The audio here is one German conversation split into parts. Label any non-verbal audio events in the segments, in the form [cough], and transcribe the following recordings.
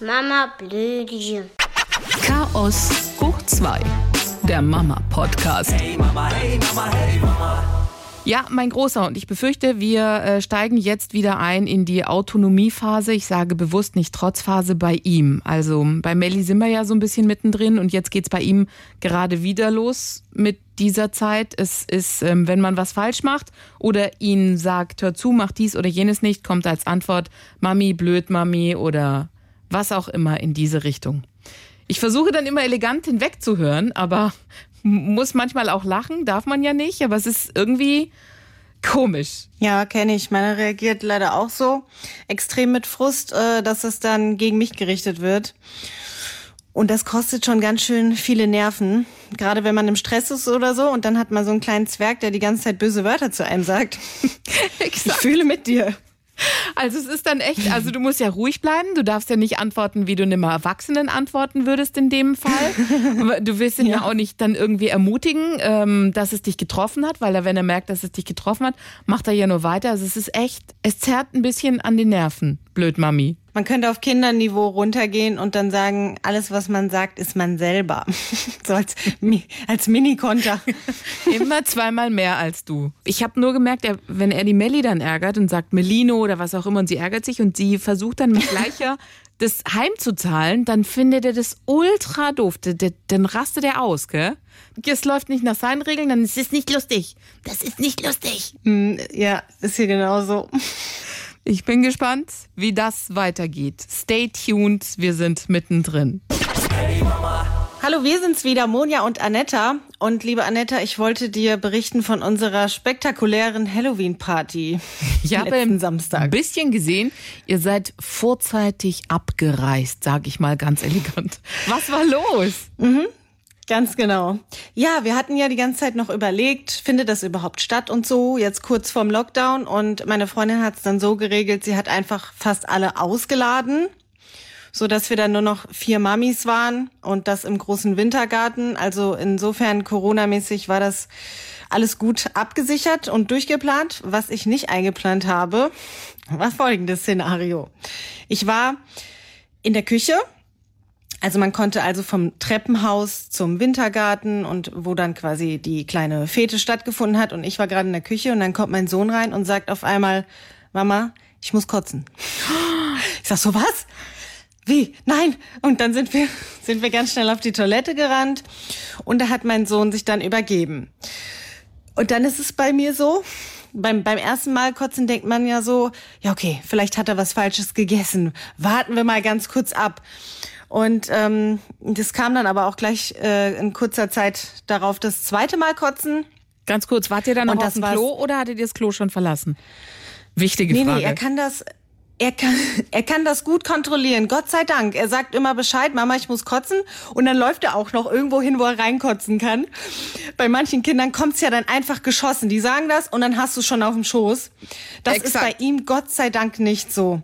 Mama Blödchen. Chaos hoch 2. Der Mama-Podcast. Hey Mama, hey Mama, hey Mama. Ja, mein Großer, und ich befürchte, wir äh, steigen jetzt wieder ein in die Autonomiephase. Ich sage bewusst nicht Trotzphase bei ihm. Also bei Melli sind wir ja so ein bisschen mittendrin und jetzt geht's bei ihm gerade wieder los mit dieser Zeit. Es ist, ähm, wenn man was falsch macht oder ihn sagt, hör zu, mach dies oder jenes nicht, kommt als Antwort Mami, blöd Mami oder was auch immer in diese Richtung. Ich versuche dann immer elegant hinwegzuhören, aber muss manchmal auch lachen, darf man ja nicht, aber es ist irgendwie komisch. Ja, kenne ich. Meine reagiert leider auch so extrem mit Frust, äh, dass es dann gegen mich gerichtet wird. Und das kostet schon ganz schön viele Nerven. Gerade wenn man im Stress ist oder so und dann hat man so einen kleinen Zwerg, der die ganze Zeit böse Wörter zu einem sagt. [laughs] ich fühle mit dir. Also es ist dann echt, also du musst ja ruhig bleiben, du darfst ja nicht antworten, wie du einem Erwachsenen antworten würdest in dem Fall. Du willst ihn ja. ja auch nicht dann irgendwie ermutigen, ähm, dass es dich getroffen hat, weil er, wenn er merkt, dass es dich getroffen hat, macht er ja nur weiter. Also es ist echt, es zerrt ein bisschen an den Nerven. Blöd, Mami. Man könnte auf Kinderniveau runtergehen und dann sagen, alles, was man sagt, ist man selber. [laughs] so als, als Mini-Konter. [laughs] Immer zweimal mehr als du. Ich habe nur gemerkt, er, wenn er die Melli dann ärgert und sagt Melino oder was auch immer und sie ärgert sich und sie versucht dann mit gleicher [laughs] das heimzuzahlen, dann findet er das ultra doof. Dann rastet er aus, gell? Es läuft nicht nach seinen Regeln, dann ist es nicht lustig. Das ist nicht lustig. Hm, ja, ist hier genauso. Ich bin gespannt, wie das weitergeht. Stay tuned, wir sind mittendrin. Hey Mama. Hallo, wir sind's wieder, Monja und Anetta. Und liebe Anetta, ich wollte dir berichten von unserer spektakulären Halloween-Party. [laughs] Ich habe ein Samstag. bisschen gesehen, ihr seid vorzeitig abgereist, sage ich mal ganz elegant. Was war los? Mhm. Ganz genau. Ja, wir hatten ja die ganze Zeit noch überlegt, findet das überhaupt statt und so, jetzt kurz vorm Lockdown. Und meine Freundin hat es dann so geregelt, sie hat einfach fast alle ausgeladen, so dass wir dann nur noch vier Mamis waren und das im großen Wintergarten. Also insofern Corona-mäßig war das alles gut abgesichert und durchgeplant. Was ich nicht eingeplant habe, war folgendes Szenario. Ich war in der Küche also man konnte also vom Treppenhaus zum Wintergarten und wo dann quasi die kleine Fete stattgefunden hat und ich war gerade in der Küche und dann kommt mein Sohn rein und sagt auf einmal, Mama, ich muss kotzen. [gasps] Ich sag so, was? Wie? Nein! Und dann sind wir, [laughs] sind wir ganz schnell auf die Toilette gerannt und da hat mein Sohn sich dann übergeben. Und dann ist es bei mir so, beim, beim ersten Mal kotzen denkt man ja so, ja okay, vielleicht hat er was Falsches gegessen. Warten wir mal ganz kurz ab. Und ähm, das kam dann aber auch gleich äh, in kurzer Zeit darauf das zweite Mal kotzen. Ganz kurz, wart ihr dann noch auf dem Klo oder hattet ihr das Klo schon verlassen? Wichtige nee, Frage. Nee, er kann das, er kann, [laughs] er kann das gut kontrollieren. Gott sei Dank. Er sagt immer Bescheid, Mama, ich muss kotzen. Und dann läuft er auch noch irgendwo hin, wo er reinkotzen kann. Bei manchen Kindern kommt's ja dann einfach geschossen. Die sagen das und dann hast du schon auf dem Schoß. Das Exakt. ist bei ihm Gott sei Dank nicht so.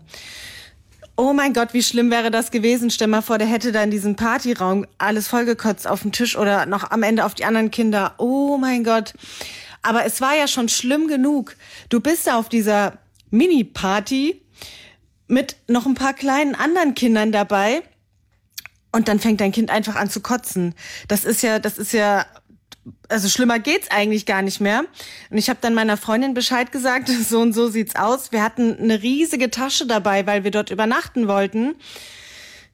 Oh mein Gott, wie schlimm wäre das gewesen. Stell mal vor, der hätte da in diesem Partyraum alles vollgekotzt auf dem Tisch oder noch am Ende auf die anderen Kinder. Oh mein Gott. Aber es war ja schon schlimm genug. Du bist da auf dieser Mini-Party mit noch ein paar kleinen anderen Kindern dabei. Und dann fängt dein Kind einfach an zu kotzen. Das ist ja, das ist ja also schlimmer geht's eigentlich gar nicht mehr. Und ich habe dann meiner Freundin Bescheid gesagt, [laughs] so und so sieht's aus. Wir hatten eine riesige Tasche dabei, weil wir dort übernachten wollten.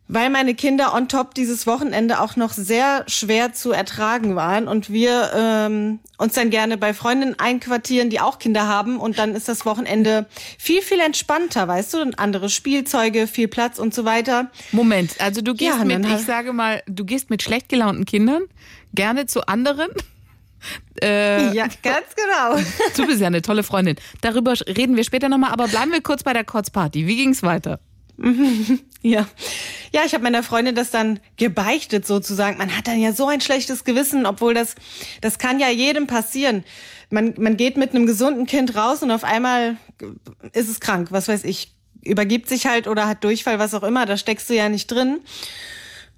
Weil meine Kinder on top dieses Wochenende auch noch sehr schwer zu ertragen waren und wir ähm, uns dann gerne bei Freundinnen einquartieren, die auch Kinder haben und dann ist das Wochenende viel, viel entspannter, weißt du, und andere Spielzeuge, viel Platz und so weiter. Moment, also du gehst ja, mit, ich sage mal, du gehst mit schlecht gelaunten Kindern gerne zu anderen [laughs] äh, ja, ganz genau. [laughs] Du bist ja eine tolle Freundin. Darüber reden wir später nochmal, aber bleiben wir kurz bei der Kotzparty. Wie ging's weiter? [laughs] Ja, ja, ich habe meiner Freundin das dann gebeichtet sozusagen. Man hat dann ja so ein schlechtes Gewissen, obwohl das, das kann ja jedem passieren. Man, man geht mit einem gesunden Kind raus und auf einmal ist es krank, was weiß ich, übergibt sich halt oder hat Durchfall, was auch immer. Da steckst du ja nicht drin.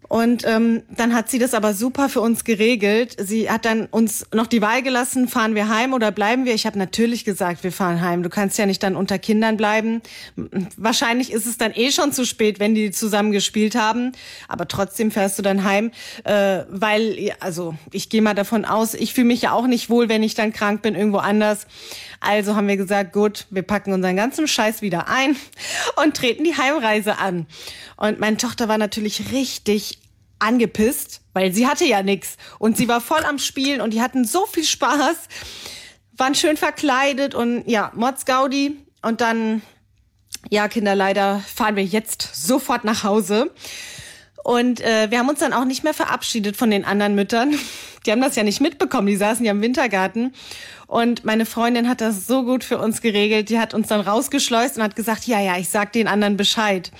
Und ähm, dann hat sie das aber super für uns geregelt. Sie hat dann uns noch die Wahl gelassen, fahren wir heim oder bleiben wir? Ich habe natürlich gesagt, wir fahren heim. Du kannst ja nicht dann unter Kindern bleiben. Wahrscheinlich ist es dann eh schon zu spät, wenn die zusammen gespielt haben. Aber trotzdem fährst du dann heim, äh, weil, also ich gehe mal davon aus, ich fühle mich ja auch nicht wohl, wenn ich dann krank bin, irgendwo anders. Also haben wir gesagt, gut, wir packen unseren ganzen Scheiß wieder ein und treten die Heimreise an. Und meine Tochter war natürlich richtig angepisst, weil sie hatte ja nix und sie war voll am Spielen und die hatten so viel Spaß, waren schön verkleidet und ja, Mods Gaudi und dann ja, Kinder, leider fahren wir jetzt sofort nach Hause. Und äh, wir haben uns dann auch nicht mehr verabschiedet von den anderen Müttern. [laughs] Die haben das ja nicht mitbekommen, die saßen ja im Wintergarten. Und meine Freundin hat das so gut für uns geregelt. Die hat uns dann rausgeschleust und hat gesagt, ja, ja, ich sag den anderen Bescheid.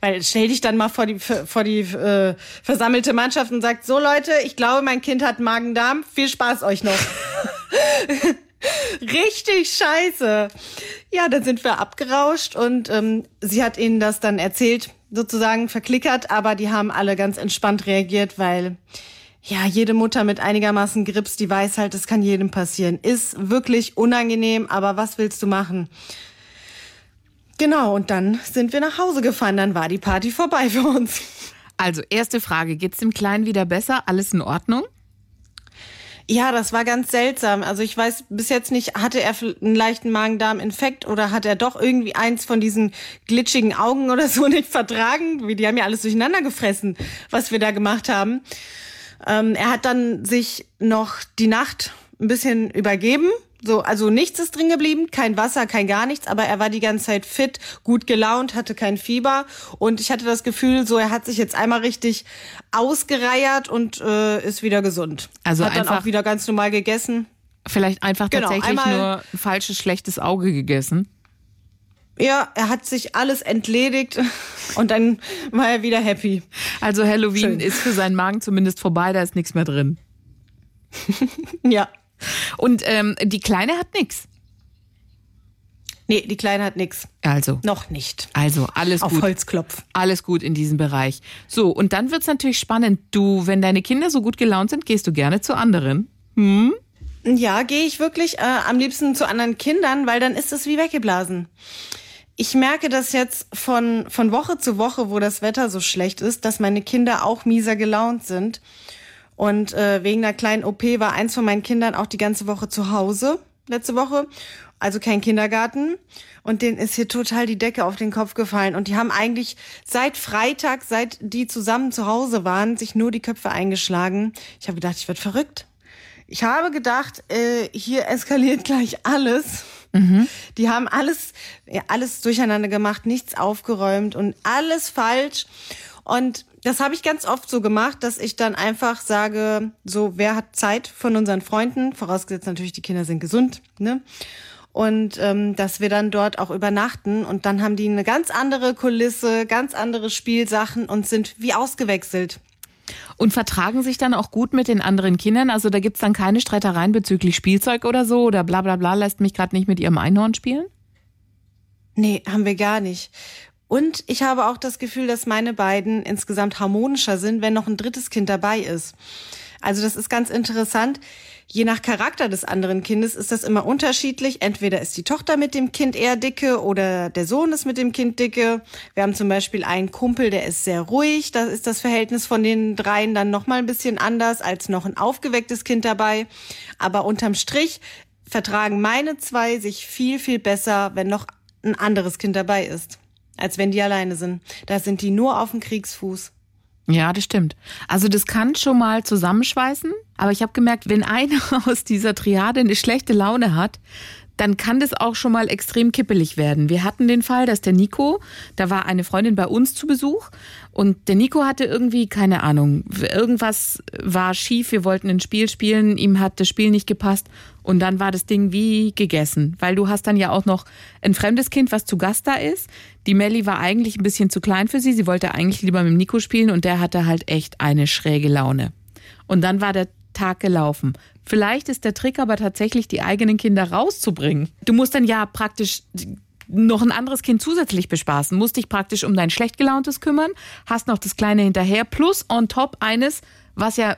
Weil stell dich dann mal vor die, vor die äh, versammelte Mannschaft und sagt, so Leute, ich glaube, mein Kind hat Magen-Darm. Viel Spaß euch noch. [laughs] Richtig scheiße. Ja, dann sind wir abgerauscht und ähm, sie hat ihnen das dann erzählt, sozusagen verklickert, aber die haben alle ganz entspannt reagiert, weil ja, jede Mutter mit einigermaßen Grips, die weiß halt, das kann jedem passieren. Ist wirklich unangenehm, aber was willst du machen? Genau, und dann sind wir nach Hause gefahren, dann war die Party vorbei für uns. Also, erste Frage, geht's dem Kleinen wieder besser? Alles in Ordnung? Ja, das war ganz seltsam. Also ich weiß bis jetzt nicht, hatte er einen leichten Magen-Darm-Infekt oder hat er doch irgendwie eins von diesen glitschigen Augen oder so [laughs] nicht vertragen? Die haben ja alles durcheinander gefressen, was wir da gemacht haben. Ähm, er hat dann sich noch die Nacht ein bisschen übergeben. So, also nichts ist drin geblieben, kein Wasser, kein gar nichts, aber er war die ganze Zeit fit, gut gelaunt, hatte kein Fieber und ich hatte das Gefühl, so er hat sich jetzt einmal richtig ausgereiert und äh, ist wieder gesund. Also hat einfach dann auch wieder ganz normal gegessen. Vielleicht einfach Genau, tatsächlich nur ein falsches, schlechtes Auge gegessen. Ja, er hat sich alles entledigt [laughs] und dann war er wieder happy. Also Halloween Schön. ist für seinen Magen zumindest vorbei, da ist nichts mehr drin. [laughs] Ja. Und ähm, die Kleine hat nichts. Nee, die Kleine hat nix. Also, Noch nicht. also alles Auf gut. Holzklopf. Alles gut in diesem Bereich. So, und dann wird's natürlich spannend. Du, wenn deine Kinder so gut gelaunt sind, gehst du gerne zu anderen. Ja, gehe ich wirklich äh, am liebsten zu anderen Kindern, weil dann ist es wie weggeblasen. Ich merke das jetzt von, von Woche zu Woche, wo das Wetter so schlecht ist, dass meine Kinder auch mieser gelaunt sind. Und äh, wegen einer kleinen OP war eins von meinen Kindern auch die ganze Woche zu Hause, letzte Woche. Also kein Kindergarten. Und denen ist hier total die Decke auf den Kopf gefallen. Und die haben eigentlich seit Freitag, seit die zusammen zu Hause waren, sich nur die Köpfe eingeschlagen. Ich habe gedacht, ich werd verrückt. Ich habe gedacht, äh, hier eskaliert gleich alles. Die haben alles, ja, alles durcheinander gemacht, nichts aufgeräumt und alles falsch. Und das habe ich ganz oft so gemacht, dass ich dann einfach sage, so, wer hat Zeit von unseren Freunden, vorausgesetzt natürlich, die Kinder sind gesund, ne? Und ähm, dass wir dann dort auch übernachten und dann haben die eine ganz andere Kulisse, ganz andere Spielsachen und sind wie ausgewechselt. Und vertragen sich dann auch gut mit den anderen Kindern? Also da gibt's dann keine Streitereien bezüglich Spielzeug oder so oder bla bla bla, lässt mich gerade nicht mit ihrem Einhorn spielen? Nee, haben wir gar nicht. Und ich habe auch das Gefühl, dass meine beiden insgesamt harmonischer sind, wenn noch ein drittes Kind dabei ist. Also das ist ganz interessant. Je nach Charakter des anderen Kindes ist das immer unterschiedlich. Entweder ist die Tochter mit dem Kind eher dicke oder der Sohn ist mit dem Kind dicke. Wir haben zum Beispiel einen Kumpel, der ist sehr ruhig. Da ist das Verhältnis von den dreien dann noch mal ein bisschen anders als noch ein aufgewecktes Kind dabei. Aber unterm Strich vertragen meine zwei sich viel, viel besser, wenn noch ein anderes Kind dabei ist, als wenn die alleine sind. Da sind die nur auf dem Kriegsfuß. Ja, das stimmt. Also das kann schon mal zusammenschweißen, aber ich habe gemerkt, wenn [laughs] einer aus dieser Triade eine schlechte Laune hat, dann kann das auch schon mal extrem kippelig werden. Wir hatten den Fall, dass der Nico, da war eine Freundin bei uns zu Besuch und der Nico hatte irgendwie, keine Ahnung, irgendwas war schief, wir wollten ein Spiel spielen, ihm hat das Spiel nicht gepasst und dann war das Ding wie gegessen, weil du hast dann ja auch noch ein fremdes Kind, was zu Gast da ist. Die Melli war eigentlich ein bisschen zu klein für sie, sie wollte eigentlich lieber mit dem Nico spielen und der hatte halt echt eine schräge Laune. Und dann war der Tag gelaufen. Vielleicht ist der Trick aber tatsächlich, die eigenen Kinder rauszubringen. Du musst dann ja praktisch noch ein anderes Kind zusätzlich bespaßen, musst dich praktisch um dein schlecht gelauntes kümmern, hast noch das Kleine hinterher, plus on top eines, was ja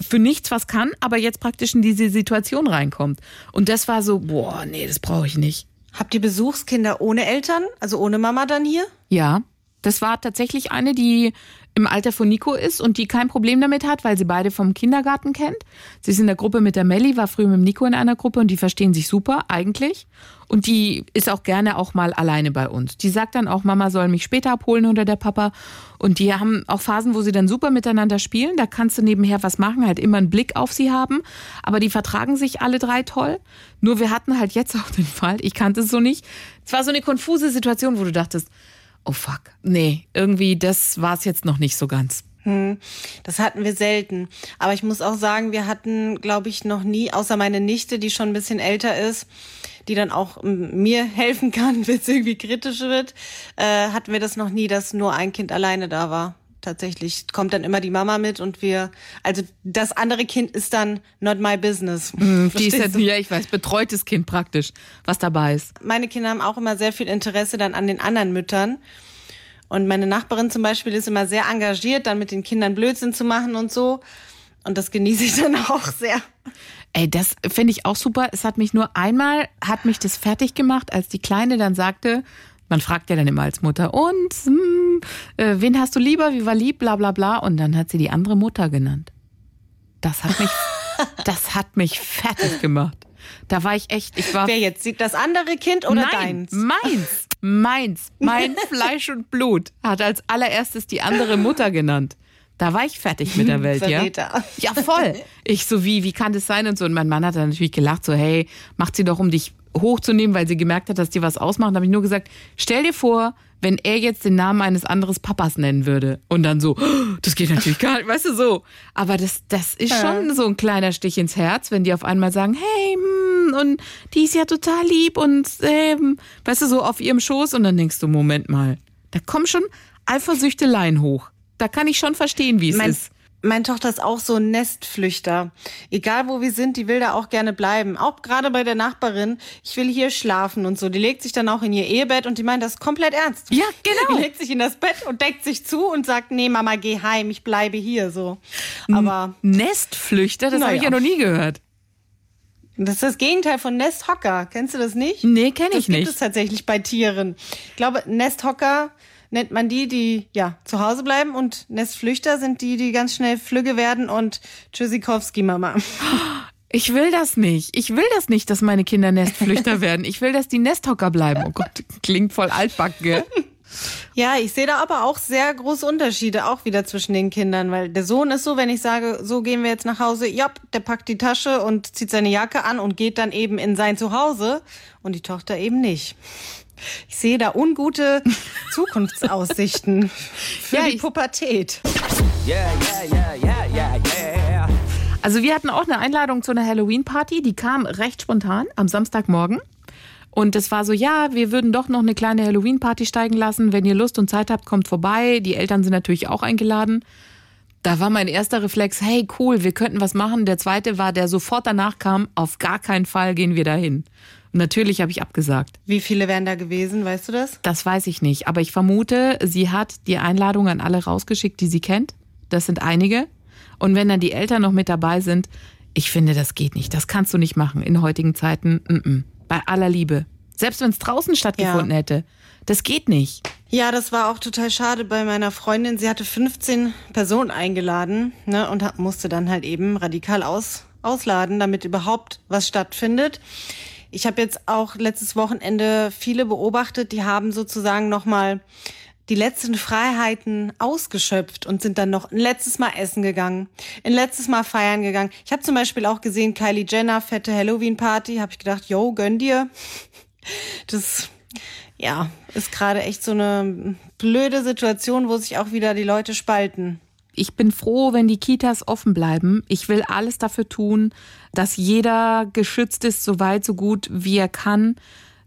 für nichts was kann, aber jetzt praktisch in diese Situation reinkommt. Und das war so, boah, nee, das brauche ich nicht. Habt ihr Besuchskinder ohne Eltern, also ohne Mama dann hier? Ja, das war tatsächlich eine, die im Alter von Nico ist und die kein Problem damit hat, weil sie beide vom Kindergarten kennt. Sie ist in der Gruppe mit der Melli, war früher mit dem Nico in einer Gruppe und die verstehen sich super eigentlich. Und die ist auch gerne auch mal alleine bei uns. Die sagt dann auch, Mama soll mich später abholen oder der Papa. Und die haben auch Phasen, wo sie dann super miteinander spielen. Da kannst du nebenher was machen, halt immer einen Blick auf sie haben. Aber die vertragen sich alle drei toll. Nur wir hatten halt jetzt auch den Fall, ich kannte es so nicht. Es war so eine konfuse Situation, wo du dachtest, oh fuck, nee, irgendwie, das war es jetzt noch nicht so ganz. Hm, das hatten wir selten. Aber ich muss auch sagen, wir hatten, glaube ich, noch nie, außer meine Nichte, die schon ein bisschen älter ist, die dann auch mir [laughs] helfen kann, wenn es irgendwie kritisch wird, äh, hatten wir das noch nie, dass nur ein Kind alleine da war. Tatsächlich kommt dann immer die Mama mit und wir, also das andere Kind ist dann not my business. Mm, die ist ja, ja, ich weiß, betreutes Kind praktisch, was dabei ist. Meine Kinder haben auch immer sehr viel Interesse dann an den anderen Müttern. Und meine Nachbarin zum Beispiel ist immer sehr engagiert, dann mit den Kindern Blödsinn zu machen und so. Und das genieße ich dann auch [laughs] sehr. Ey, das finde ich auch super. Es hat mich nur einmal, hat mich das fertig gemacht, als die Kleine dann sagte, man fragt ja dann immer als Mutter, und hm, äh, wen hast du lieber, wie war lieb, bla bla bla. Und dann hat sie die andere Mutter genannt. Das hat mich, [laughs] das hat mich fertig gemacht. Da war ich echt, ich war. Wer jetzt? Das andere Kind oder Nein, deins? Meins. Meins. Mein [laughs] Fleisch und Blut hat als allererstes die andere Mutter genannt. Da war ich fertig mit der Welt, ja. Ja, voll. Ich so, wie, wie kann das sein und so. Und mein Mann hat dann natürlich gelacht, so, hey, macht sie doch, um dich hochzunehmen, weil sie gemerkt hat, dass die was ausmachen. Da habe ich nur gesagt, stell dir vor, wenn er jetzt den Namen eines anderen Papas nennen würde. Und dann so, oh, [gasps] das geht natürlich gar nicht, weißt du so. Aber das, das ist schon so ein kleiner Stich ins Herz, wenn die auf einmal sagen, hey, hm, und die ist ja total lieb und, ähm, weißt du, so auf ihrem Schoß. Und dann denkst du, Moment mal, da kommen schon Eifersüchteleien hoch. Da kann ich schon verstehen, wie es mein, ist. Meine Tochter ist auch so ein Nestflüchter. Egal wo wir sind, die will da auch gerne bleiben. Auch gerade bei der Nachbarin. Ich will hier schlafen und so. Die legt sich dann auch in ihr Ehebett und die meint das komplett ernst. Ja, genau. [laughs] Die legt sich in das Bett und deckt sich zu und sagt, nee, Mama, geh heim, ich bleibe hier, so. Aber. Nestflüchter, das habe ich ja noch nie gehört. Das ist das Gegenteil von Nesthocker. Kennst du das nicht? Nee, kenne ich das nicht. Das gibt es tatsächlich bei Tieren. Ich glaube, Nesthocker nennt man die, die ja zu Hause bleiben und Nestflüchter sind die, die ganz schnell flügge werden und Tschüssikowski Mama. Ich will das nicht. Ich will das nicht, dass meine Kinder Nestflüchter [laughs] werden. Ich will, dass die Nesthocker bleiben. Oh Gott, klingt voll altbacken, gell? [laughs] Ja, ich sehe da aber auch sehr große Unterschiede auch wieder zwischen den Kindern, weil der Sohn ist so, wenn ich sage, so gehen wir jetzt nach Hause, ja, der packt die Tasche und zieht seine Jacke an und geht dann eben in sein Zuhause und die Tochter eben nicht. Ich sehe da ungute [laughs] Zukunftsaussichten für ja, die Pubertät. Yeah, yeah, yeah, yeah, yeah, Also wir hatten auch eine Einladung zu einer Halloween-Party, die kam recht spontan am Samstagmorgen. Und es war so, ja, wir würden doch noch eine kleine Halloween-Party steigen lassen. Wenn ihr Lust und Zeit habt, kommt vorbei. Die Eltern sind natürlich auch eingeladen. Da war mein erster Reflex, hey, cool, wir könnten was machen. Der zweite war, der sofort danach kam, auf gar keinen Fall gehen wir dahin. Natürlich habe ich abgesagt. Wie viele wären da gewesen, weißt du das? Das weiß ich nicht, aber ich vermute, sie hat die Einladung an alle rausgeschickt, die sie kennt. Das sind einige. Und wenn dann die Eltern noch mit dabei sind, ich finde, das geht nicht. Das kannst du nicht machen in heutigen Zeiten. Mm -mm. Bei aller Liebe. Selbst wenn es draußen stattgefunden ja. hätte. Das geht nicht. Ja, das war auch total schade bei meiner Freundin. Sie hatte 15 Personen eingeladen ne, und musste dann halt eben radikal aus, ausladen, damit überhaupt was stattfindet. Ich habe jetzt auch letztes Wochenende viele beobachtet, die haben sozusagen nochmal die letzten Freiheiten ausgeschöpft und sind dann noch ein letztes Mal essen gegangen, ein letztes Mal feiern gegangen. Ich habe zum Beispiel auch gesehen, Kylie Jenner, fette Halloween-Party, habe ich gedacht, yo, gönn dir. Das, ja, ist gerade echt so eine blöde Situation, wo sich auch wieder die Leute spalten ich bin froh, wenn die Kitas offen bleiben. Ich will alles dafür tun, dass jeder geschützt ist, so weit, so gut, wie er kann.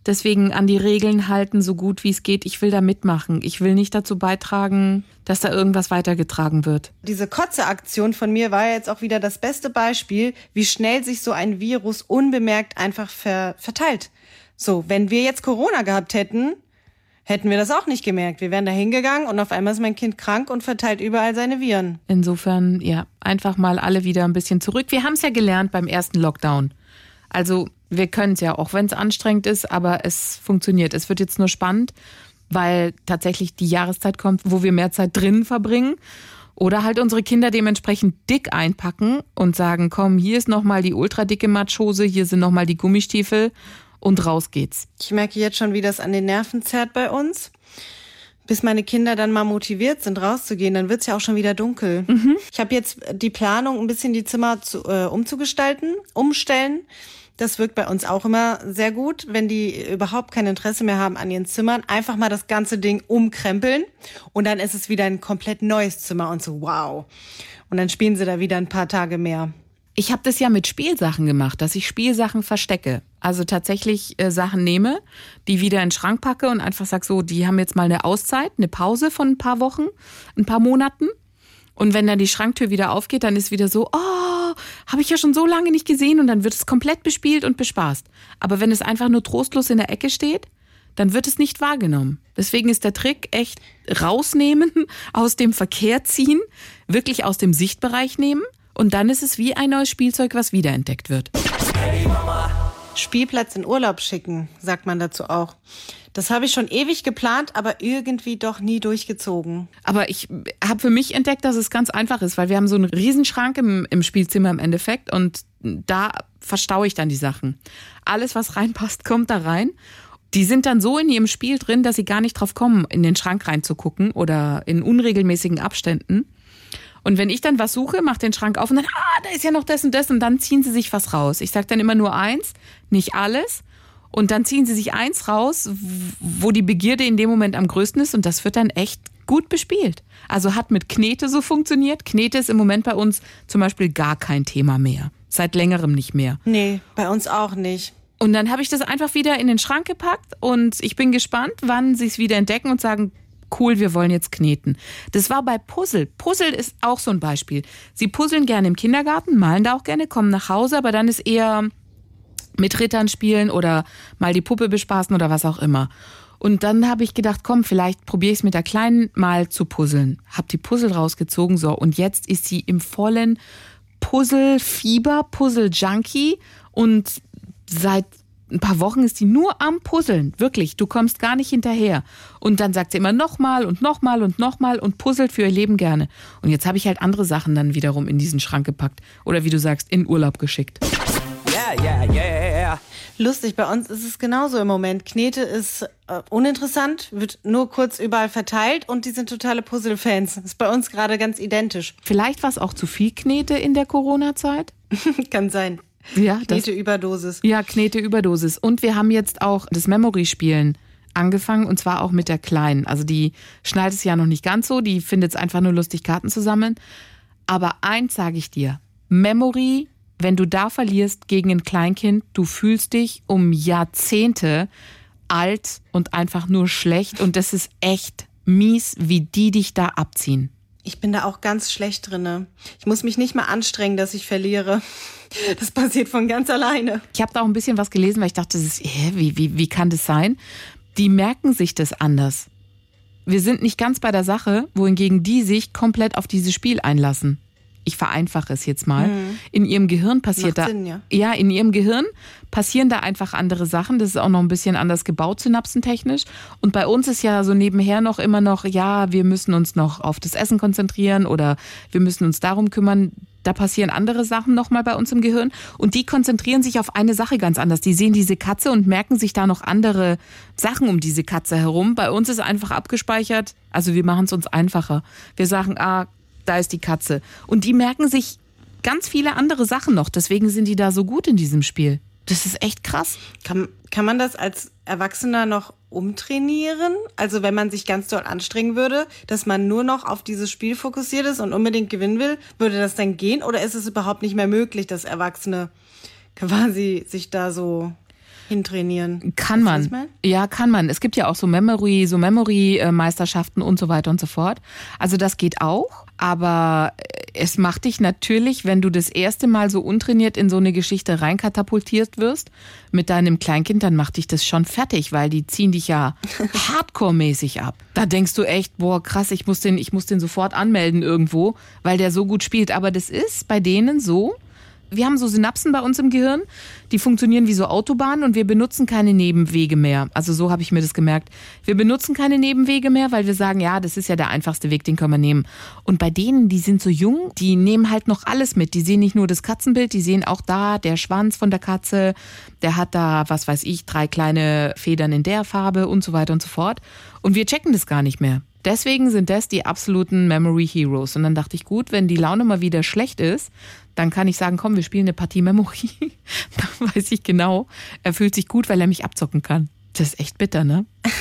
Deswegen an die Regeln halten, so gut wie es geht. Ich will da mitmachen. Ich will nicht dazu beitragen, dass da irgendwas weitergetragen wird. Diese Kotze-Aktion von mir war jetzt auch wieder das beste Beispiel, wie schnell sich so ein Virus unbemerkt einfach ver verteilt. So, wenn wir jetzt Corona gehabt hätten, hätten wir das auch nicht gemerkt. Wir wären da hingegangen und auf einmal ist mein Kind krank und verteilt überall seine Viren. Insofern, ja, einfach mal alle wieder ein bisschen zurück. Wir haben es ja gelernt beim ersten Lockdown. Also wir können es ja, auch wenn es anstrengend ist, aber es funktioniert. Es wird jetzt nur spannend, weil tatsächlich die Jahreszeit kommt, wo wir mehr Zeit drinnen verbringen. Oder halt unsere Kinder dementsprechend dick einpacken und sagen, komm, hier ist nochmal die ultradicke Matschhose, hier sind nochmal die Gummistiefel und raus geht's. Ich merke jetzt schon, wie das an den Nerven zerrt bei uns. Bis meine Kinder dann mal motiviert sind, rauszugehen, dann wird's ja auch schon wieder dunkel. Mhm. Ich habe jetzt die Planung, ein bisschen die Zimmer zu, äh, umzugestalten, umstellen. Das wirkt bei uns auch immer sehr gut, wenn die überhaupt kein Interesse mehr haben an ihren Zimmern. Einfach mal das ganze Ding umkrempeln und dann ist es wieder ein komplett neues Zimmer und so wow. Und dann spielen sie da wieder ein paar Tage mehr. Ich habe das ja mit Spielsachen gemacht, dass ich Spielsachen verstecke. Also tatsächlich äh, Sachen nehme, die wieder in den Schrank packe und einfach sag so, die haben jetzt mal eine Auszeit, eine Pause von ein paar Wochen, ein paar Monaten. Und wenn dann die Schranktür wieder aufgeht, dann ist wieder so, oh, habe ich ja schon so lange nicht gesehen und dann wird es komplett bespielt und bespaßt. Aber wenn es einfach nur trostlos in der Ecke steht, dann wird es nicht wahrgenommen. Deswegen ist der Trick echt rausnehmen, [laughs] aus dem Verkehr ziehen, wirklich aus dem Sichtbereich nehmen und dann ist es wie ein neues Spielzeug, was wiederentdeckt wird. Hey Mama. Spielplatz in Urlaub schicken, sagt man dazu auch. Das habe ich schon ewig geplant, aber irgendwie doch nie durchgezogen. Aber ich habe für mich entdeckt, dass es ganz einfach ist, weil wir haben so einen Riesenschrank im, im Spielzimmer im Endeffekt und da verstaue ich dann die Sachen. Alles, was reinpasst, kommt da rein. Die sind dann so in ihrem Spiel drin, dass sie gar nicht drauf kommen, in den Schrank reinzugucken oder in unregelmäßigen Abständen. Und wenn ich dann was suche, mach den Schrank auf und dann, ah, da ist ja noch das und das und dann ziehen sie sich was raus. Ich sage dann immer nur eins, nicht alles. Und dann ziehen sie sich eins raus, wo die Begierde in dem Moment am größten ist und das wird dann echt gut bespielt. Also hat mit Knete so funktioniert. Knete ist im Moment bei uns zum Beispiel gar kein Thema mehr. Seit längerem nicht mehr. Nee, bei uns auch nicht. Und dann habe ich das einfach wieder in den Schrank gepackt und ich bin gespannt, wann sie es wieder entdecken und sagen, cool, wir wollen jetzt kneten. Das war bei Puzzle. Puzzle ist auch so ein Beispiel. Sie puzzeln gerne im Kindergarten, malen da auch gerne, kommen nach Hause, aber dann ist eher mit Rittern spielen oder mal die Puppe bespaßen oder was auch immer. Und dann habe ich gedacht, komm, vielleicht probiere ich es mit der Kleinen mal zu puzzeln. Hab die Puzzle rausgezogen, so. Und jetzt ist sie im vollen Puzzle-Fieber, Puzzle-Junkie und seit ein paar Wochen ist sie nur am Puzzeln. Wirklich, du kommst gar nicht hinterher. Und dann sagt sie immer nochmal und nochmal und nochmal und puzzelt für ihr Leben gerne. Und jetzt habe ich halt andere Sachen dann wiederum in diesen Schrank gepackt. Oder wie du sagst, in Urlaub geschickt. Yeah, yeah, yeah. Lustig, bei uns ist es genauso im Moment. Knete ist äh, uninteressant, wird nur kurz überall verteilt und die sind totale Puzzle-Fans. Ist bei uns gerade ganz identisch. Vielleicht war es auch zu viel Knete in der Corona-Zeit? [laughs] Kann sein. Ja, Knete-Überdosis. Ja, Knete-Überdosis. Und wir haben jetzt auch das Memory-Spielen angefangen und zwar auch mit der Kleinen. Also die schnallt es ja noch nicht ganz so, die findet es einfach nur lustig, Karten zu sammeln. Aber eins sage ich dir, Memory, wenn du da verlierst gegen ein Kleinkind, du fühlst dich um Jahrzehnte alt und einfach nur schlecht und das ist echt mies, wie die dich da abziehen. Ich bin da auch ganz schlecht drinne. Ich muss mich nicht mal anstrengen, dass ich verliere. [laughs] Das passiert von ganz alleine. Ich habe da auch ein bisschen was gelesen, weil ich dachte, ist, wie, wie, wie kann das sein? Die merken sich das anders. Wir sind nicht ganz bei der Sache, wohingegen die sich komplett auf dieses Spiel einlassen ich vereinfache es jetzt mal, mhm. in ihrem Gehirn passiert Macht da, Sinn, ja. ja, in ihrem Gehirn passieren da einfach andere Sachen. Das ist auch noch ein bisschen anders gebaut, synapsentechnisch. Und bei uns ist ja so nebenher noch immer noch, ja, wir müssen uns noch auf das Essen konzentrieren oder wir müssen uns darum kümmern. Da passieren andere Sachen nochmal bei uns im Gehirn und die konzentrieren sich auf eine Sache ganz anders. Die sehen diese Katze und merken sich da noch andere Sachen um diese Katze herum. Bei uns ist einfach abgespeichert, also wir machen es uns einfacher. Wir sagen, ah, da ist die Katze. Und die merken sich ganz viele andere Sachen noch. Deswegen sind die da so gut in diesem Spiel. Das ist echt krass. Kann, kann man das als Erwachsener noch umtrainieren? Also wenn man sich ganz doll anstrengen würde, dass man nur noch auf dieses Spiel fokussiert ist und unbedingt gewinnen will, würde das dann gehen? Oder ist es überhaupt nicht mehr möglich, dass Erwachsene quasi sich da so hintrainieren. Kann man. Ja, kann man. Es gibt ja auch so Memory, so Memory-Meisterschaften und so weiter und so fort. Also das geht auch. Aber es macht dich natürlich, wenn du das erste Mal so untrainiert in so eine Geschichte reinkatapultiert wirst mit deinem Kleinkind, dann macht dich das schon fertig, weil die ziehen dich ja [laughs] hardcore-mäßig ab. Da denkst du echt, boah, krass, ich muss den, ich muss den sofort anmelden irgendwo, weil der so gut spielt. Aber das ist bei denen so, wir haben so Synapsen bei uns im Gehirn, die funktionieren wie so Autobahnen und wir benutzen keine Nebenwege mehr. Also so habe ich mir das gemerkt. Wir benutzen keine Nebenwege mehr, weil wir sagen, ja, das ist ja der einfachste Weg, den können wir nehmen. Und bei denen, die sind so jung, die nehmen halt noch alles mit. Die sehen nicht nur das Katzenbild, die sehen auch da der Schwanz von der Katze, der hat da, was weiß ich, drei kleine Federn in der Farbe und so weiter und so fort. Und wir checken das gar nicht mehr. Deswegen sind das die absoluten Memory Heroes. Und dann dachte ich, gut, wenn die Laune mal wieder schlecht ist, dann kann ich sagen, komm, wir spielen eine Partie Memory. [laughs] dann weiß ich genau, er fühlt sich gut, weil er mich abzocken kann. Das ist echt bitter, ne? [laughs]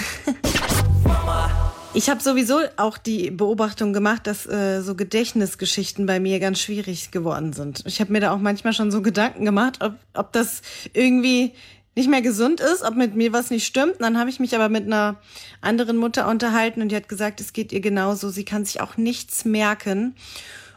Ich habe sowieso auch die Beobachtung gemacht, dass äh, so Gedächtnisgeschichten bei mir ganz schwierig geworden sind. Ich habe mir da auch manchmal schon so Gedanken gemacht, ob, ob das irgendwie nicht mehr gesund ist, ob mit mir was nicht stimmt. Und dann habe ich mich aber mit einer anderen Mutter unterhalten und die hat gesagt, es geht ihr genauso. Sie kann sich auch nichts merken.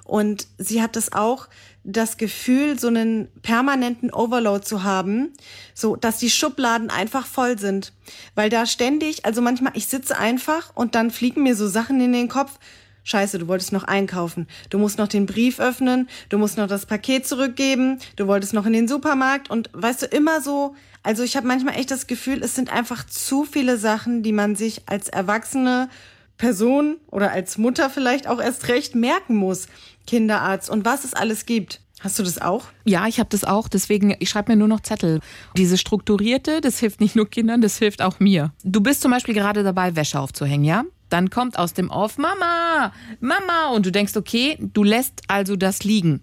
Und sie hat das auch das Gefühl, so einen permanenten Overload zu haben, so dass die Schubladen einfach voll sind. Weil da ständig, also manchmal, ich sitze einfach und dann fliegen mir so Sachen in den Kopf. Scheiße, du wolltest noch einkaufen. Du musst noch den Brief öffnen, du musst noch das Paket zurückgeben, du wolltest noch in den Supermarkt und weißt du, immer so, also ich habe manchmal echt das Gefühl, es sind einfach zu viele Sachen, die man sich als erwachsene Person oder als Mutter vielleicht auch erst recht merken muss. Kinderarzt und was es alles gibt. Hast du das auch? Ja, ich habe das auch. Deswegen, ich schreibe mir nur noch Zettel. Diese strukturierte, das hilft nicht nur Kindern, das hilft auch mir. Du bist zum Beispiel gerade dabei, Wäsche aufzuhängen, ja? Dann kommt aus dem Off Mama, Mama und du denkst, okay, du lässt also das liegen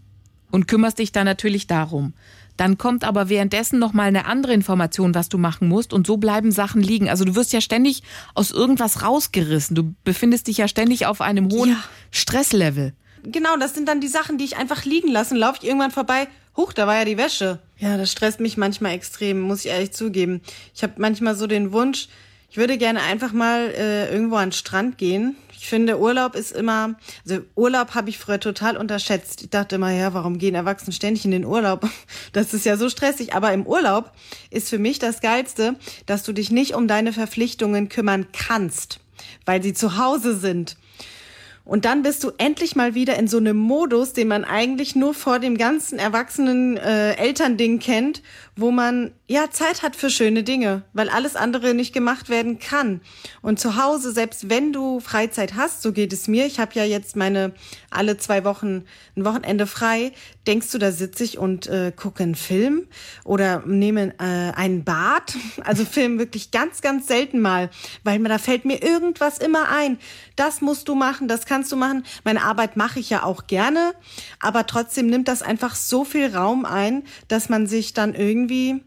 und kümmerst dich dann natürlich darum. Dann kommt aber währenddessen noch mal eine andere Information, was du machen musst und so bleiben Sachen liegen. Also du wirst ja ständig aus irgendwas rausgerissen. Du befindest dich ja ständig auf einem hohen ja. Stresslevel. Genau, das sind dann die Sachen, die ich einfach liegen lasse. Laufe ich irgendwann vorbei, huch, da war ja die Wäsche. Ja, das stresst mich manchmal extrem, muss ich ehrlich zugeben. Ich habe manchmal so den Wunsch, ich würde gerne einfach mal äh, irgendwo an den Strand gehen. Ich finde, Urlaub ist immer, also Urlaub habe ich früher total unterschätzt. Ich dachte immer, ja, warum gehen Erwachsene ständig in den Urlaub? [laughs] Das ist ja so stressig. Aber im Urlaub ist für mich das Geilste, dass du dich nicht um deine Verpflichtungen kümmern kannst, weil sie zu Hause sind. Und dann bist du endlich mal wieder in so einem Modus, den man eigentlich nur vor dem ganzen erwachsenen äh, Elternding kennt, wo man ja Zeit hat für schöne Dinge, weil alles andere nicht gemacht werden kann. Und zu Hause, selbst wenn du Freizeit hast, so geht es mir, ich habe ja jetzt meine alle zwei Wochen ein Wochenende frei, denkst du, da sitze ich und äh, gucke einen Film oder nehme äh, ein Bad? [laughs] Also Film wirklich ganz, ganz selten mal, weil mir da fällt mir irgendwas immer ein. Das musst du machen, das kannst du machen. Meine Arbeit mache ich ja auch gerne, aber trotzdem nimmt das einfach so viel Raum ein, dass man sich dann irgendwie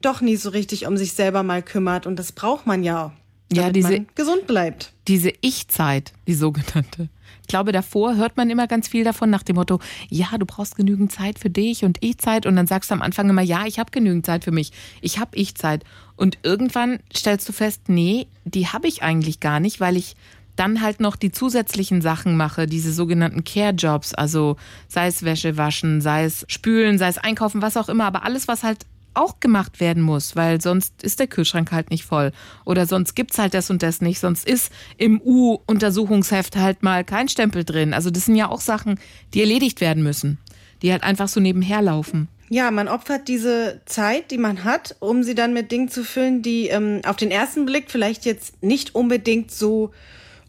doch nie so richtig um sich selber mal kümmert und das braucht man ja. Ja, diese gesund bleibt. Diese Ich-Zeit, die sogenannte. Ich glaube, davor hört man immer ganz viel davon nach dem Motto, ja, du brauchst genügend Zeit für dich und Ich-Zeit. Und dann sagst du am Anfang immer, ja, ich habe genügend Zeit für mich. Ich habe Ich-Zeit. Und irgendwann stellst du fest, nee, die habe ich eigentlich gar nicht, weil ich dann halt noch die zusätzlichen Sachen mache, diese sogenannten Care-Jobs, also sei es Wäsche waschen, sei es spülen, sei es einkaufen, was auch immer, aber alles, was halt auch gemacht werden muss, weil sonst ist der Kühlschrank halt nicht voll. Oder sonst gibt's halt das und das nicht. Sonst ist im U-Untersuchungsheft halt mal kein Stempel drin. Also das sind ja auch Sachen, die erledigt werden müssen, die halt einfach so nebenher laufen. Ja, man opfert diese Zeit, die man hat, um sie dann mit Dingen zu füllen, die ähm, auf den ersten Blick vielleicht jetzt nicht unbedingt so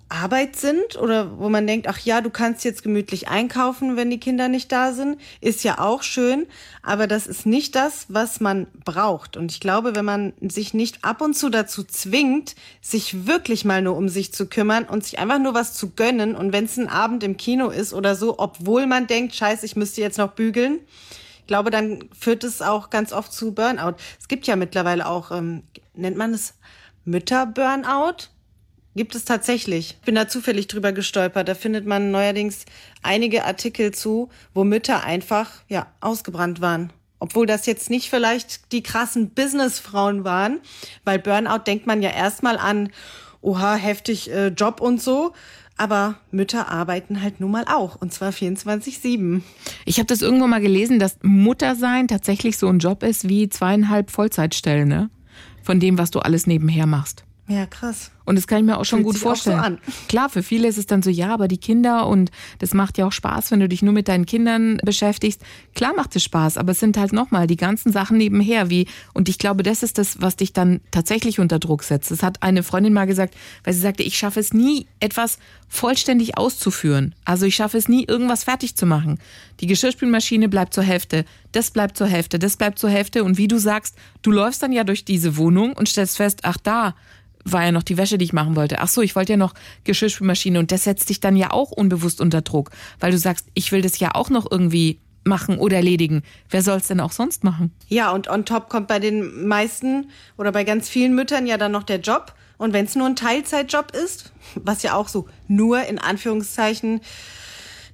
Arbeit sind oder wo man denkt, ach ja, du kannst jetzt gemütlich einkaufen, wenn die Kinder nicht da sind, ist ja auch schön, aber das ist nicht das, was man braucht. Und ich glaube, wenn man sich nicht ab und zu dazu zwingt, sich wirklich mal nur um sich zu kümmern und sich einfach nur was zu gönnen und wenn es ein Abend im Kino ist oder so, obwohl man denkt, scheiße, ich müsste jetzt noch bügeln, ich glaube, dann führt es auch ganz oft zu Burnout. Es gibt ja mittlerweile auch, ähm, nennt man es Mütter-Burnout? Gibt es tatsächlich. Ich bin da zufällig drüber gestolpert. Da findet man neuerdings einige Artikel zu, wo Mütter einfach, ja, ausgebrannt waren. Obwohl das jetzt nicht vielleicht die krassen Businessfrauen waren, weil Burnout denkt man ja erstmal an, oha, heftig äh, Job und so. Aber Mütter arbeiten halt nun mal auch und zwar 24-7. Ich habe das irgendwo mal gelesen, dass Muttersein tatsächlich so ein Job ist wie zweieinhalb Vollzeitstellen, ne? Von dem, was du alles nebenher machst. Ja, krass. Und das kann ich mir auch schon Fühlt gut sich auch vorstellen. so an. Klar, für viele ist es dann so, ja, aber die Kinder und das macht ja auch Spaß, wenn du dich nur mit deinen Kindern beschäftigst. Klar macht es Spaß, aber es sind halt nochmal die ganzen Sachen nebenher, wie, und ich glaube, das ist das, was dich dann tatsächlich unter Druck setzt. Das hat eine Freundin mal gesagt, weil sie sagte, ich schaffe es nie, etwas vollständig auszuführen. Also ich schaffe es nie, irgendwas fertig zu machen. Die Geschirrspülmaschine bleibt zur Hälfte, das bleibt zur Hälfte, das bleibt zur Hälfte. Und wie du sagst, du läufst dann ja durch diese Wohnung und stellst fest, ach da, war ja noch die Wäsche, die ich machen wollte. Ach so, ich wollte ja noch Geschirrspülmaschine und das setzt dich dann ja auch unbewusst unter Druck, weil du sagst, ich will das ja auch noch irgendwie machen oder erledigen. Wer soll es denn auch sonst machen? Ja, und on top kommt bei den meisten oder bei ganz vielen Müttern ja dann noch der Job. Und wenn es nur ein Teilzeitjob ist, was ja auch so nur in Anführungszeichen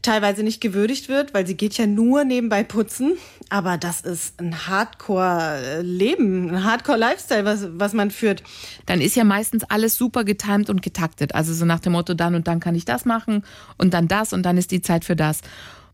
teilweise nicht gewürdigt wird, weil sie geht ja nur nebenbei putzen. Aber das ist ein Hardcore-Leben, ein Hardcore-Lifestyle, was, was man führt. Dann ist ja meistens alles super getimt und getaktet. Also so nach dem Motto, dann und dann kann ich das machen und dann das und dann ist die Zeit für das.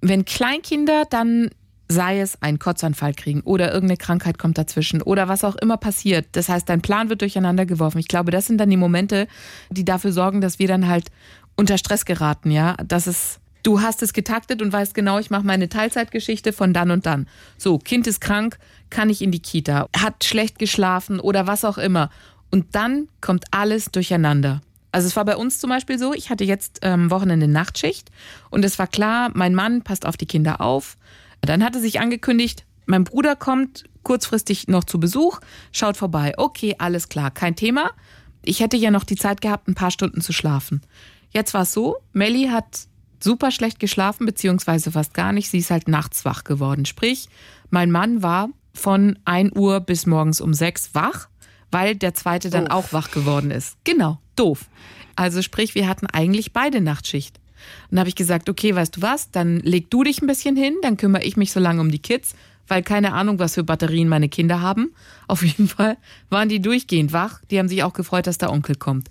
Wenn Kleinkinder dann sei es ein Kotzanfall kriegen oder irgendeine Krankheit kommt dazwischen oder was auch immer passiert. Das heißt, dein Plan wird durcheinander geworfen. Ich glaube, das sind dann die Momente, die dafür sorgen, dass wir dann halt unter Stress geraten, ja. Das ist, du hast es getaktet und weißt genau, ich mache meine Teilzeitgeschichte von dann und dann. So, Kind ist krank, kann ich in die Kita, hat schlecht geschlafen oder was auch immer. Und dann kommt alles durcheinander. Also es war bei uns zum Beispiel so, ich hatte jetzt ähm, Wochenende Nachtschicht und es war klar, mein Mann passt auf die Kinder auf. Dann hatte sich angekündigt, mein Bruder kommt kurzfristig noch zu Besuch, schaut vorbei. Okay, alles klar, kein Thema. Ich hätte ja noch die Zeit gehabt, ein paar Stunden zu schlafen. Jetzt war es so, Melly hat super schlecht geschlafen, beziehungsweise fast gar nicht. Sie ist halt nachts wach geworden. Sprich, mein Mann war von 1 Uhr bis morgens um 6 wach, weil der zweite dann Doof. auch wach geworden ist. Genau, doof. Also sprich, wir hatten eigentlich beide Nachtschicht. Und dann habe ich gesagt, okay, weißt du was, dann leg du dich ein bisschen hin, dann kümmere ich mich so lange um die Kids, weil keine Ahnung, was für Batterien meine Kinder haben. Auf jeden Fall waren die durchgehend wach. Die haben sich auch gefreut, dass der Onkel kommt,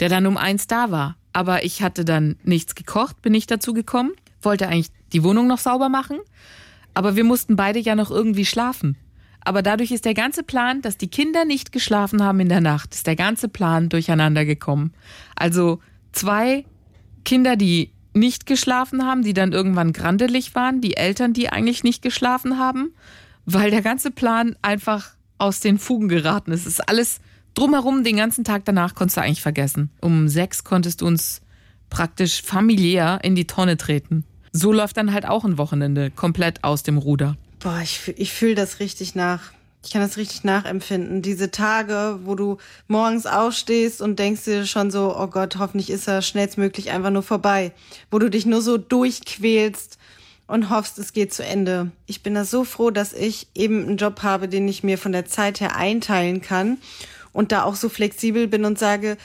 der dann um eins da war. Aber ich hatte dann nichts gekocht, bin ich dazu gekommen, wollte eigentlich die Wohnung noch sauber machen, aber wir mussten beide ja noch irgendwie schlafen. Aber dadurch ist der ganze Plan, dass die Kinder nicht geschlafen haben in der Nacht, ist der ganze Plan durcheinander gekommen. Also zwei Kinder, die nicht geschlafen haben, die dann irgendwann grandelig waren, die Eltern, die eigentlich nicht geschlafen haben, weil der ganze Plan einfach aus den Fugen geraten ist. Es ist alles drumherum, den ganzen Tag danach konntest du eigentlich vergessen. Um sechs konntest du uns praktisch familiär in die Tonne treten. So läuft dann halt auch ein Wochenende komplett aus dem Ruder. Boah, ich, ich fühle das richtig nach. Ich kann das richtig nachempfinden. Diese Tage, wo du morgens aufstehst und denkst dir schon so, oh Gott, hoffentlich ist er schnellstmöglich einfach nur vorbei. Wo du dich nur so durchquälst und hoffst, es geht zu Ende. Ich bin da so froh, dass ich eben einen Job habe, den ich mir von der Zeit her einteilen kann und da auch so flexibel bin und sage,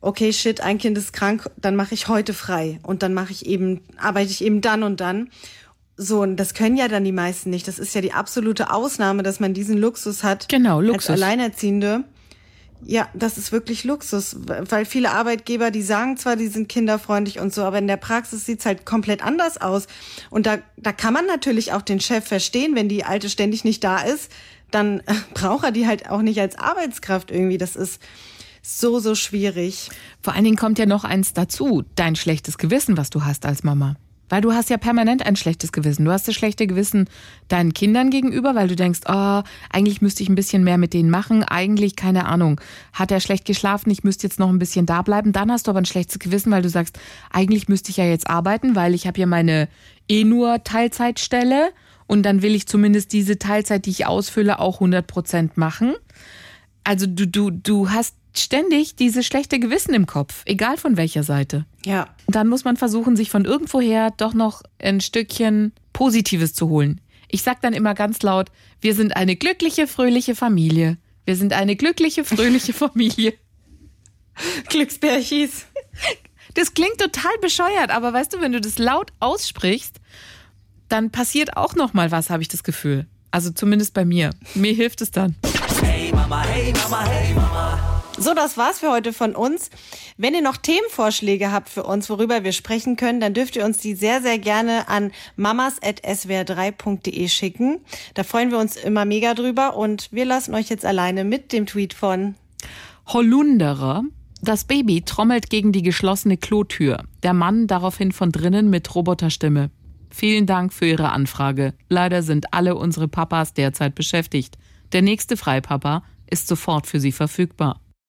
okay, shit, ein Kind ist krank, dann mache ich heute frei und dann mache ich eben, arbeite ich eben dann und dann. So, und das können ja dann die meisten nicht. Das ist ja die absolute Ausnahme, dass man diesen Luxus hat. Genau, Luxus. Als Alleinerziehende. Ja, das ist wirklich Luxus, weil viele Arbeitgeber, die sagen zwar, die sind kinderfreundlich und so, aber in der Praxis sieht's halt komplett anders aus. Und da, da kann man natürlich auch den Chef verstehen, wenn die Alte ständig nicht da ist, dann äh, braucht er die halt auch nicht als Arbeitskraft irgendwie. Das ist so, so schwierig. Vor allen Dingen kommt ja noch eins dazu, dein schlechtes Gewissen, was du hast als Mama. Weil du hast ja permanent ein schlechtes Gewissen. Du hast das schlechte Gewissen deinen Kindern gegenüber, weil du denkst, oh, eigentlich müsste ich ein bisschen mehr mit denen machen. Eigentlich, keine Ahnung, hat er schlecht geschlafen, ich müsste jetzt noch ein bisschen da bleiben. Dann hast du aber ein schlechtes Gewissen, weil du sagst, eigentlich müsste ich ja jetzt arbeiten, weil ich habe ja meine eh nur Teilzeitstelle und dann will ich zumindest diese Teilzeit, die ich ausfülle, auch 100 Prozent machen. Also du, du, du hast ständig dieses schlechte Gewissen im Kopf, egal von welcher Seite. Ja. Dann muss man versuchen, sich von irgendwoher doch noch ein Stückchen Positives zu holen. Ich sag dann immer ganz laut, wir sind eine glückliche, fröhliche Familie. Wir sind eine glückliche, fröhliche [laughs] Familie. Glücksbärchis. Das klingt total bescheuert, aber weißt du, wenn du das laut aussprichst, dann passiert auch noch mal was, habe ich das Gefühl. Also zumindest bei mir. Mir hilft es dann. Hey Mama, hey Mama, hey Mama. So, das war's für heute von uns. Wenn ihr noch Themenvorschläge habt für uns, worüber wir sprechen können, dann dürft ihr uns die sehr, sehr gerne an mamas.swr3.de schicken. Da freuen wir uns immer mega drüber und wir lassen euch jetzt alleine mit dem Tweet von Hollunderer. Das Baby trommelt gegen die geschlossene Klotür. Der Mann daraufhin von drinnen mit Roboterstimme. Vielen Dank für Ihre Anfrage. Leider sind alle unsere Papas derzeit beschäftigt. Der nächste Freipapa ist sofort für Sie verfügbar.